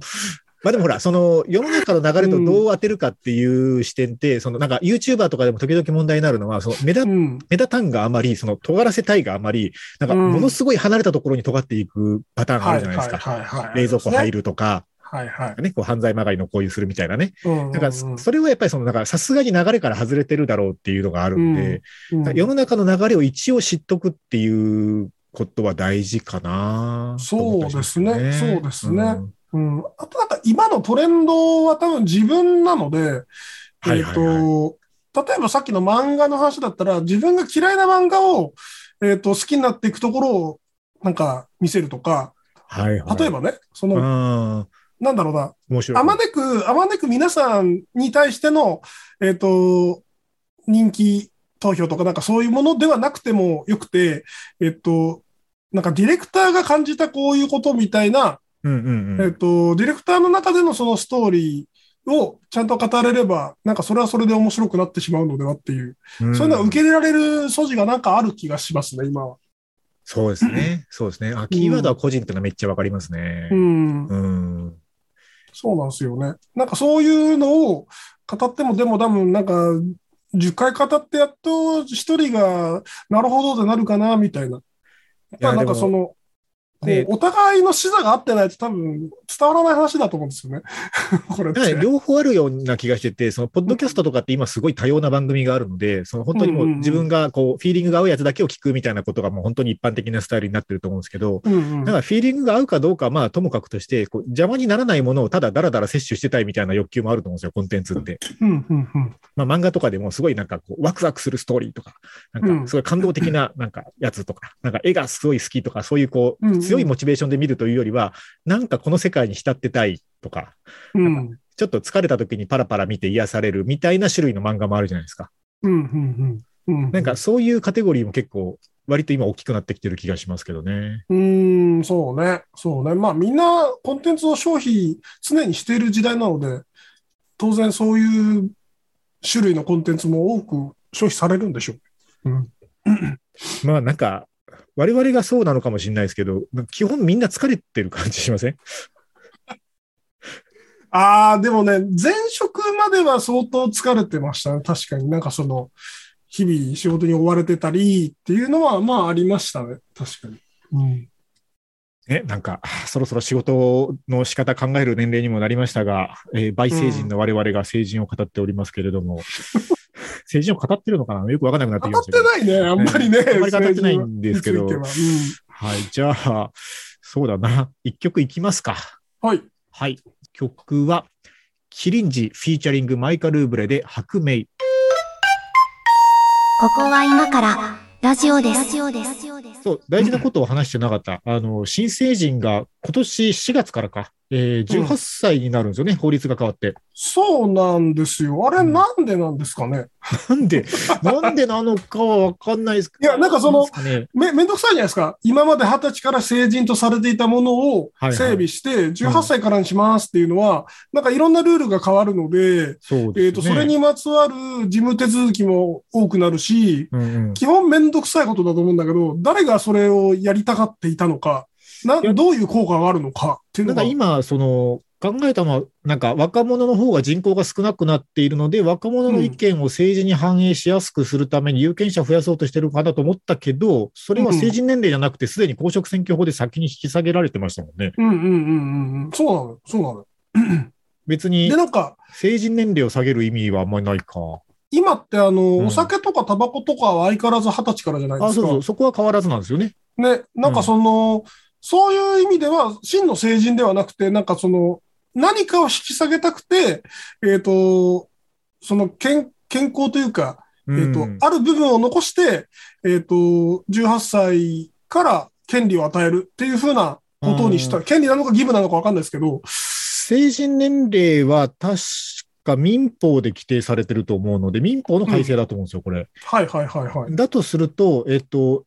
まあでもほら、その世の中の流れとどう当てるかっていう視点って、そのなんか YouTuber とかでも時々問題になるのは、その目立うん。目立たんがあまり、その尖らせたいがあまり、なんかうんものすごい離れたところに尖っていくパターンがあるじゃないですか。冷蔵庫入る。るとか、はいはい。ね、こう犯罪まがいの行為するみたいなね。うんなんか、それはやっぱりその、なんかさすがに流れから外れてるだろうっていうのがあるんで、うん。世の中の流れを一応知っとくっていうことは大事かなと思ったりしますそうですね。そうですね。ん。うん。あとなんか今のトレンドは多分自分なので、はいえっ、はい。はいと、例えばさっきの漫画の話だったら、自分が嫌いな漫画を、えっ、と、好きになっていくところを、なんか見せるとか、はいはい。例えばね、その、あなんだろうな、面白い。あまねく、あまねく皆さんに対しての、えっ、と、人気投票とかなんかそういうものではなくてもよくて、えっ、と、なんかディレクターが感じたこういうことみたいな、うんうんうん。えっと、ディレクターの中でのそのストーリーをちゃんと語れれば、なんかそれはそれで面白くなってしまうのではっていう、うんそういうのは受け入れられる素地がなんかある気がしますね、今は。そうですね。そうですね。あ、キーワードは個人ってのはめっちゃわかりますねう。ん、うん。そうなんですよね。なんかそういうのを語っても、でも多分なんか、10回語ってやっと1人が、なるほどでなるかな、みたいな。やっぱなんかその、ねお互いの視座が合ってないと多分伝わらない話だと思うんですよね。これって。だから両方あるような気がしてて、そのポッドキャストとかって今すごい多様な番組があるので、その本当にもう自分がこう、フィーリングが合うやつだけを聞くみたいなことがもう本当に一般的なスタイルになってると思うんですけど、うんうんだからフィーリングが合うかどうかはまあともかくとして、こう邪魔にならないものをただだらだら摂取してたいみたいな欲求もあると思うんですよ、コンテンツって。うんうんうんまあ漫画とかでもすごいなんかこうワクワクするストーリーとか、なんかすごい感動的ななんかやつとか、なんか絵がすごい好きとか、そういうこうんううん強いモチベーションで見るというよりは、なんかこの世界に浸ってたいとか、うんちょっと疲れた時にパラパラ見て癒されるみたいな種類の漫画もあるじゃないですか。うんうんうんうんなんかそういうカテゴリーも結構割と今大きくなってきてる気がしますけどね。うーん、そうね。そうね。まあみんなコンテンツを消費常にしている時代なので、当然そういう種類のコンテンツも多く消費されるんでしょう。うん。まあなんか、我々がそうなのかもしれないですけど、基本みんな疲れてる感じしません？ああ、でもね、前職までは相当疲れてましたね。確かになんかその、日々仕事に追われてたりっていうのはまあありましたね。確かに。うん。ね、なんか、そろそろ仕事の仕方考える年齢にもなりましたが、えー、倍成人の我々が成人を語っておりますけれども、成人を語ってるのかな？よくわかんなくなってき語っましたけど。てないね。あんまりね。あんまり語ってないんですけど政治についてははい。じゃあ、そうだな。一曲いきますか。うん。はい。はい。曲は、キリンジフィーチャリングマイカ・ルーブレで白明。ここは今からラジオです。ラジオです。そう、大事なことを話してなかった。あの、新成人が今年4月からか、えー、18歳になるんですよね、法律が変わって。そうなんですよ。あれなんでなんですかね？なんで、なんでなのかはわかんないですいやなんかそのね、め、めんどくさいじゃないですか。今まで20歳から成人とされていたものをはいはい整備して、18歳からにしますっていうのは、なんかいろんなルールが変わるので、そうですね。えっ、と、それにまつわる事務手続きも多くなるし、うんうん、基本めんどくさいことだと思うんだけど、誰がそれをやりたがっていたのか、などういう効果があるのかっていうなのが。んか今、その、考えたのは、なんか若者の方が人口が少なくなっているので、若者の意見を政治に反映しやすくするために有権者を増やそうとしてるかなと思ったけど、それは成人年齢じゃなくて、すでに公職選挙法で先に引き下げられてましたもんね。うんうんうんうんうん。そうなの、そうなの。別にで、なんか、成人年齢を下げる意味はあんまりないか。今ってあの、うんお酒とかタバコとかは相変わらず20歳からじゃないであ、すか。そうそう、そこは変わらずなんですよね。ね、なんかその、そういう意味では、真の成人ではなくて、なんかその、何かを引き下げたくて、えっ、と、その健、健康というか、うんえっ、と、ある部分を残して、えっ、と、18歳から権利を与えるっていうふうなことにした、うん権利なのか義務なのかわかんないですけど、成人年齢は確か民法で規定されてると思うので、民法の改正だと思うんですよ、これ。はいはいはいはい。だとすると、えっと、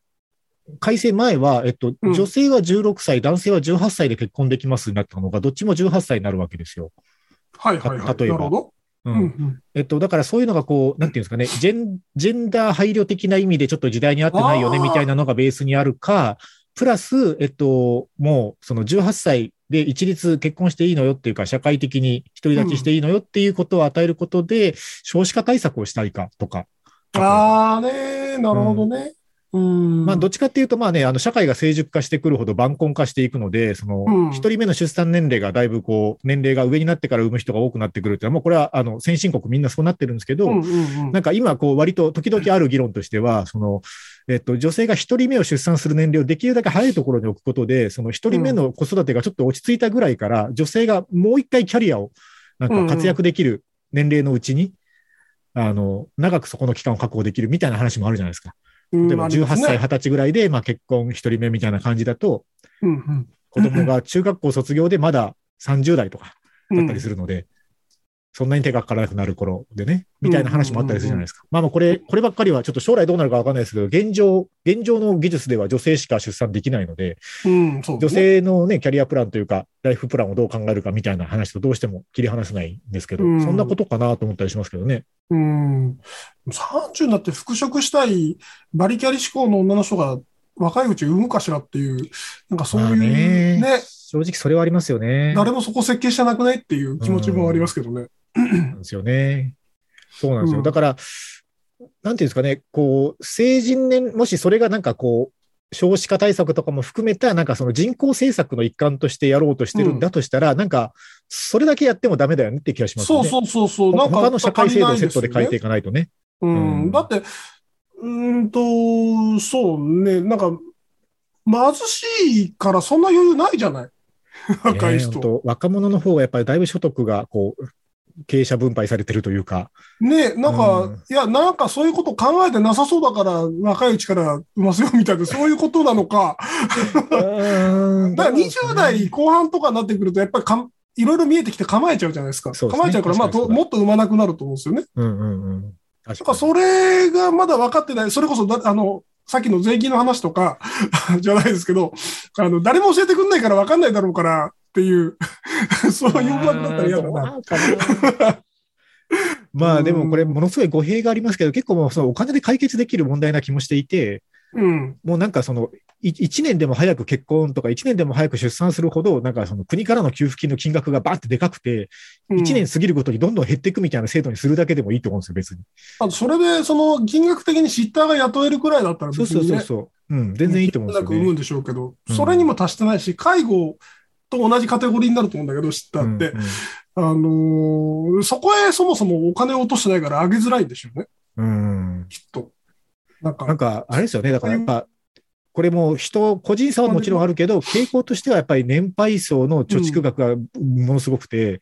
改正前は、えっと、うん女性は16歳、男性は18歳で結婚できますになったのが、どっちも18歳になるわけですよ。はいはいはい。た例えば。ううんんえっと、だからそういうのがこう、なんていうんですかね、ジェン、ジェンダー配慮的な意味でちょっと時代に合ってないよね、みたいなのがベースにあるか、プラス、えっと、もう、その18歳で一律結婚していいのよっていうか、社会的に独り立ちしていいのよっていうことを与えることで、少子化対策をしたいかとか。ああね、なるほどね。うん。まあ、どっちかっていうと、まあね、あの、社会が成熟化してくるほど晩婚化していくので、そのうん、一人目の出産年齢がだいぶこう、年齢が上になってから産む人が多くなってくるっていうのは、もうこれは、あの、先進国みんなそうなってるんですけど、なんか今、こう、割と時々ある議論としては、その、えっと、女性が一人目を出産する年齢をできるだけ早いところに置くことで、その一人目の子育てがちょっと落ち着いたぐらいから、女性がもう一回キャリアを、なんか活躍できる年齢のうちに、あの、長くそこの期間を確保できるみたいな話もあるじゃないですか。うん例えば18歳、あり20歳ぐらいで、まあ結婚一人目みたいな感じだと、ますねうん。子供が中学校卒業でまだ30代とかうんだったりするので、そんなに手がかからなくなる頃でね、みたいな話もあったりするじゃないですか。まあまあこれ、こればっかりはちょっと将来どうなるかわかんないですけど、現状、現状の技術では女性しか出産できないので、うん、そうね。性のね、キャリアプランというか、ライフプランをどう考えるかみたいな話とどうしても切り離せないんですけど、うんそんなことかなと思ったりしますけどね。うん。30になって復職したいバリキャリ志向の女の人が若いうち産むかしらっていう、なんかそういうまあねね、正直それはありますよね。誰もそこ設計してなくないっていう気持ちもありますけどね。なんですよね。そうなんですよ。うんだから、なんていうんですかね、こう、成人年、もしそれがなんかこう、少子化対策とかも含めた、なんかその人口政策の一環としてやろうとしてるんだとしたら、なんか、それだけやってもダメだよねって気がしますよね。そうそうそうそう。なんか他の社会制度をセットで変えてい足かないとね。うんうん。だって、うーんと、そうね、なんか、貧しいからそんな余裕ないじゃない。若い人。若者の方がやっぱりだいぶ所得が、こう、経営者分配されてるというか。ねなんか、うんいや、なんかそういうこと考えてなさそうだから、若いうちから産ますよみたいな、そういうことなのか。だから20代後半とかになってくると、やっぱりかんいろいろ見えてきて構えちゃうじゃないですか。すね構えちゃうから、まあもっと産まなくなると思うんですよね。うんうんうん。確だからそれがまだ分かってない。それこそだ、あの、さっきの税金の話とか じゃないですけど、あの、誰も教えてくんないから分かんないだろうからっていう、そういう思惑だったら嫌だな。まあでもこれものすごい語弊がありますけど、結構もうそのお金で解決できる問題な気もしていて、うん。もうなんかその、1年でも早く結婚とか、1年でも早く出産するほど、なんかその国からの給付金の金額がバーってでかくて、うん1年過ぎるごとにどんどん減っていくみたいな制度にするだけでもいいと思うんですよ、別に。あとそれで、その、金額的にシッターが雇えるくらいだったらそうそう別にね、そうそう。うん、全然いいと思うんですよね。なく産むんでしょうけど、うんそれにも達してないし、介護と同じカテゴリーになると思うんだけど、シッターって。うんあのーそこへそもそもお金を落としてないから上げづらいんでしょうね、うん。きっと。なんか、なんか、あれですよね。だからやっぱ、これも人、個人差はもちろんあるけど、傾向としてはやっぱり年配層の貯蓄額がものすごくて、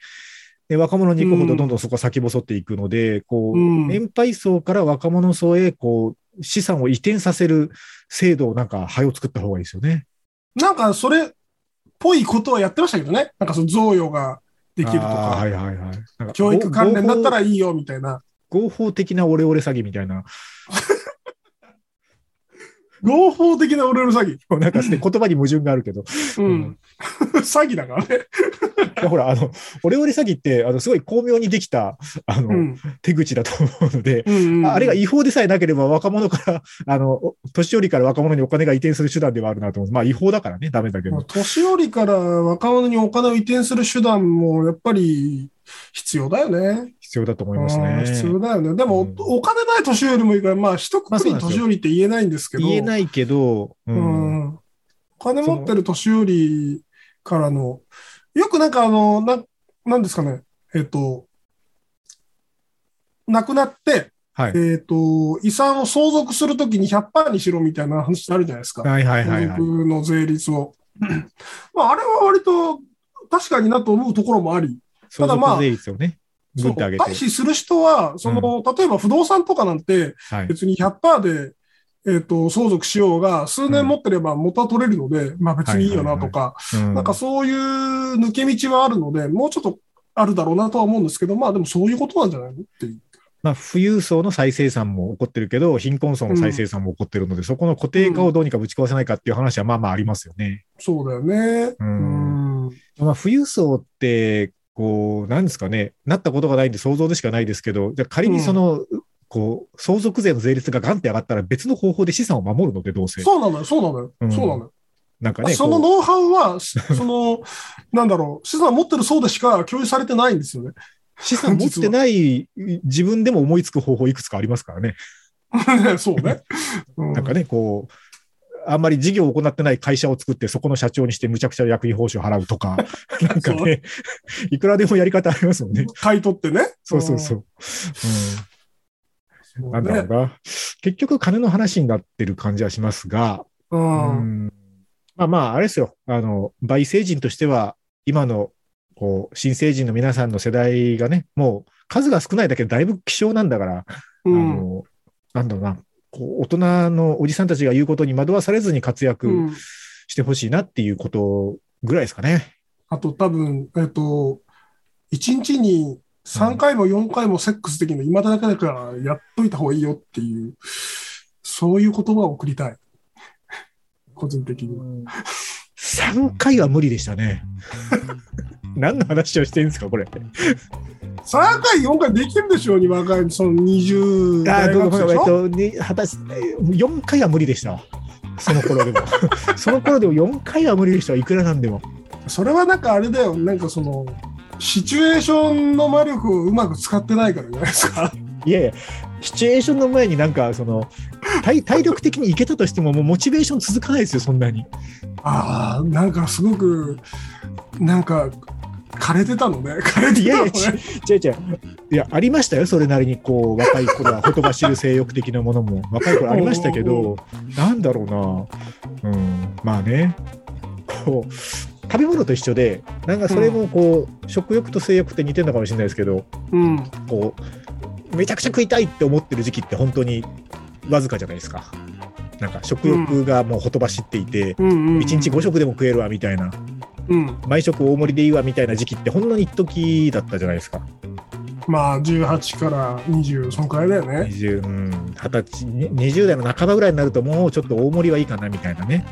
で若者に行くほどどんどんそこ先細っていくので、こう、うん年配層から若者層へ、こう、資産を移転させる制度をなんか、早を作った方がいいですよね。なんかそれっぽいことはやってましたけどね。なんかその贈与ができるとか、はいはいはい。教育関連だったら合いいよみたいな。法合法的なオレオレ詐欺みたいな、合法的なオレオレ詐欺。なんかね言葉に矛盾があるけど、うん。詐欺だからね。ほら、あの、オレオレ詐欺って、あの、すごい巧妙にできた、あの、うん。手口だと思うので、うんうんああれが違法でさえなければ若者から、あの、お年寄りから若者にお金が移転する手段ではあるなと思う。まあ違法だからね、ダメだけど。年寄りから若者にお金を移転する手段もやっぱり必要だよね。必要だと思いますうんね。必要だよね。でも、うんお金ない年寄りもいいから、まあ、一括り年寄りって言えないんですけど。言えないけど、う。うんん。お金持ってる年寄りからの、よくなんかあの、な、なんですかね、えっと、亡くなって、はい。えっと、遺産を相続するときに100%にしろみたいな話あるじゃないですか。はいはいはいはい。の税率を。まあ、あれは割と確かになと思うところもあり、相ただまあね、そうぐって上げて。する人は、その、例えば不動産とかなんて、はい。別に100%で、えっ、と、相続しようが、数年持ってれば元は取れるので、まあ別にいいよなとか、うんなんかそういう抜け道はあるので、もうちょっとあるだろうなとは思うんですけど、まあでもそういうことなんじゃないのっていう。まあ、富裕層の再生産も起こってるけど、貧困層の再生産も起こってるので、そこの固定化をどうにかぶち壊せないかっていう話はまあまあありますよね。そうだよね。ううんん。まあ、富裕層って、こう、なんですかね、なったことがないんで想像でしかないですけど、じゃあ仮にその、こう、相続税の税率がガンって上がったら別の方法で資産を守るので、どうせ。そうなのよ、そうなのよ、うんそうなのよ。なんかね、そのこノウハウは、し その、なんだろう、資産持ってる層でしか共有されてないんですよね。う資産持ってない自分でも思いつく方法いくつかありますからね。そうね。うんなんかね、こう、あんまり事業を行ってない会社を作って、そこの社長にしてむちゃくちゃ役員報酬払うとか、なんかね、いくらでもやり方ありますもんね。買い取ってね。そうそうそう。うん。うん、なんだろうな。結局金の話になってる感じはしますが、う。うんんまあまあ、あれですよ。あの、倍成人としては、今の、こう、新成人の皆さんの世代がね、もう数が少ないだけでだいぶ希少なんだから、あうん。の、なんだろうな、こう、大人のおじさんたちが言うことに惑わされずに活躍うんしてほしいなっていうことぐらいですかね。あと多分、えっと、1日に3回も4回もセックスできるの今だけだからやっといた方がいいよっていう、そういう言葉を送りたい。個人的には。3回は無理でしたね。何の話をしてるんですか、これ。3回、4回できるでしょうに若い、その20あ代ーごめんごめんえっ学生でしょ？とね果たし4回は無理でしたわ。その頃でも。その頃でも4回は無理でしたわ。いくらなんでも。それはなんかあれだよ、なんかその、シチュエーションの魔力をうまく使ってないからじゃないですか？いやいや、シチュエーションの前になんか、その、体体力的にいけたとしても、もうモチベーション続かないですよ、そんなに。ああ、なんかすごく、なんか、枯れてたのね。枯れていやいやたのね。違う違う。いや、ありましたよ、それなりに、こう、若い頃は、ほとばしる性欲的なものも、若い頃ありましたけど、なんだろうな。うん、まあね。こう、食べ物と一緒で、なんかそれもこう、食欲と性欲って似てるのかもしれないですけど、うん。こう、めちゃくちゃ食いたいって思ってる時期って本当にわずかじゃないですか。なんか食欲がもうほとばしっていて、うんうんうん。1日5食でも食えるわみたいな、うん。毎食大盛りでいいわみたいな時期ってほんのに一時だったじゃないですか。まあ、18から20、そのくらいだよね。20、うん、20歳、に20代の半ばぐらいになるともうちょっと大盛りはいいかなみたいなね。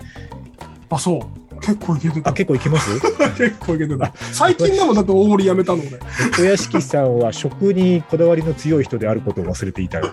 あ、そう。結構いけてた。あ、結構いきます？結構いけてた。最近でもだって大盛りやめたので。お屋敷さんは食にこだわりの強い人であることを忘れていたよ。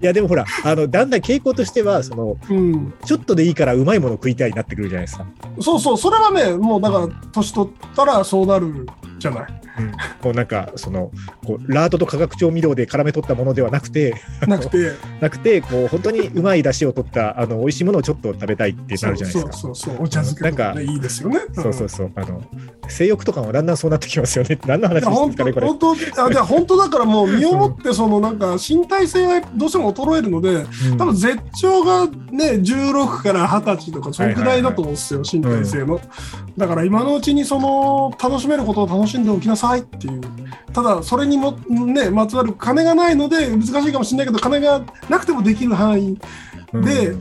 いやでもほら、あの、だんだん傾向としては、その、うん。ちょっとでいいからうまいもの食いたいになってくるじゃないですか。そうそう、それはね、もうだから、年取ったらそうなるじゃない。うん、もうなんか、その、こう、ラードと化学調味料で絡め取ったものではなくて、なくて、なくて、こう、本当にうまい出汁を取った、あの、美味しいものをちょっと食べたいってなるじゃないですか。そうそうそう、お茶漬けとか、ね、いいですよね。そうそうそう。あの、性欲とかもだんだんそうなってきますよね。何の話ですかね、これ。本当あじゃあ本当だからもう身をもってそのなんか身体性がどうしても衰えるのでうん多分絶頂がね16から20歳とかそのくらいだと思うんですよ身体性のだから今のうちにその楽しめることを楽しんでおきなさいっていう。ただそれにもねまつわる金がないので難しいかもしれないけど金がなくてもできる範囲。で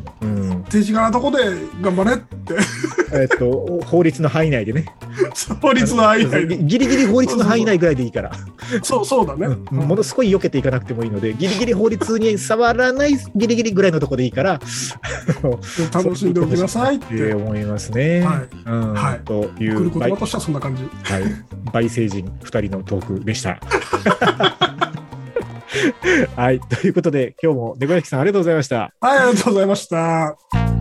手近なとこで頑張れって。えっと、法律の範囲内でね。法律の範囲内。でギリギリ法律の範囲内ぐらいでいいから。そうそうだね、うん。ものすごい避けていかなくてもいいので、ギリギリ法律に触らないギリギリぐらいのところでいいから、楽しんでおきなさいっってて思いますね。はい。うん。はい。という倍,、言葉としてはそんな感じ。はい、倍成人2人のトークでした。はい、ということで、今日も猫焼さんありがとうございました。はい、ありがとうございました。